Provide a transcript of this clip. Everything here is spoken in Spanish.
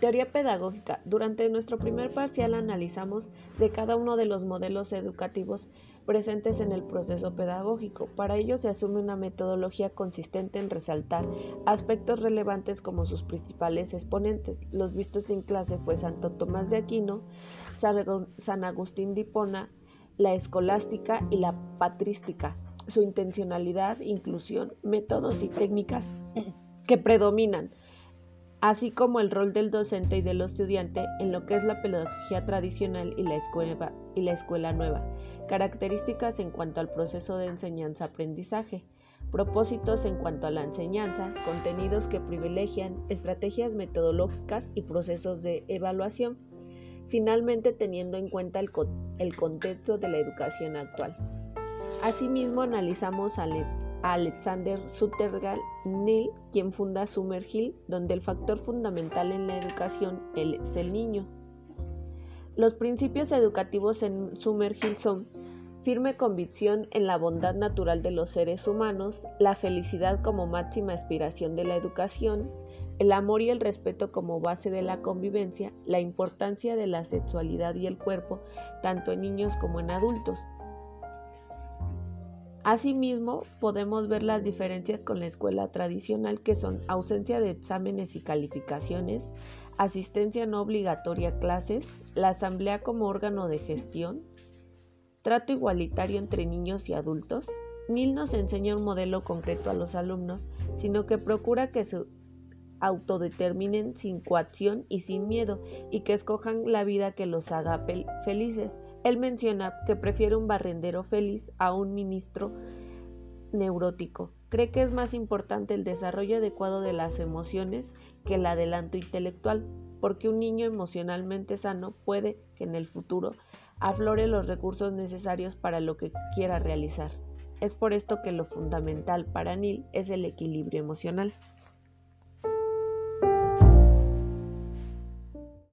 Teoría pedagógica. Durante nuestro primer parcial analizamos de cada uno de los modelos educativos presentes en el proceso pedagógico. Para ello se asume una metodología consistente en resaltar aspectos relevantes como sus principales exponentes. Los vistos en clase fue Santo Tomás de Aquino, San Agustín de Hipona, la escolástica y la patrística. Su intencionalidad, inclusión, métodos y técnicas que predominan así como el rol del docente y del estudiante en lo que es la pedagogía tradicional y la escuela, nueva, características en cuanto al proceso de enseñanza-aprendizaje, propósitos en cuanto a la enseñanza, contenidos que privilegian, estrategias metodológicas y procesos de evaluación, finalmente teniendo en cuenta el, el contexto de la educación actual. Asimismo, analizamos al Alexander Suttergal Neil, quien funda Summerhill, donde el factor fundamental en la educación es el niño. Los principios educativos en Summerhill son firme convicción en la bondad natural de los seres humanos, la felicidad como máxima aspiración de la educación, el amor y el respeto como base de la convivencia, la importancia de la sexualidad y el cuerpo, tanto en niños como en adultos, Asimismo, podemos ver las diferencias con la escuela tradicional que son ausencia de exámenes y calificaciones, asistencia no obligatoria a clases, la asamblea como órgano de gestión, trato igualitario entre niños y adultos. NIL nos enseña un modelo concreto a los alumnos, sino que procura que se autodeterminen sin coacción y sin miedo y que escojan la vida que los haga felices. Él menciona que prefiere un barrendero feliz a un ministro neurótico. Cree que es más importante el desarrollo adecuado de las emociones que el adelanto intelectual, porque un niño emocionalmente sano puede que en el futuro aflore los recursos necesarios para lo que quiera realizar. Es por esto que lo fundamental para Neil es el equilibrio emocional.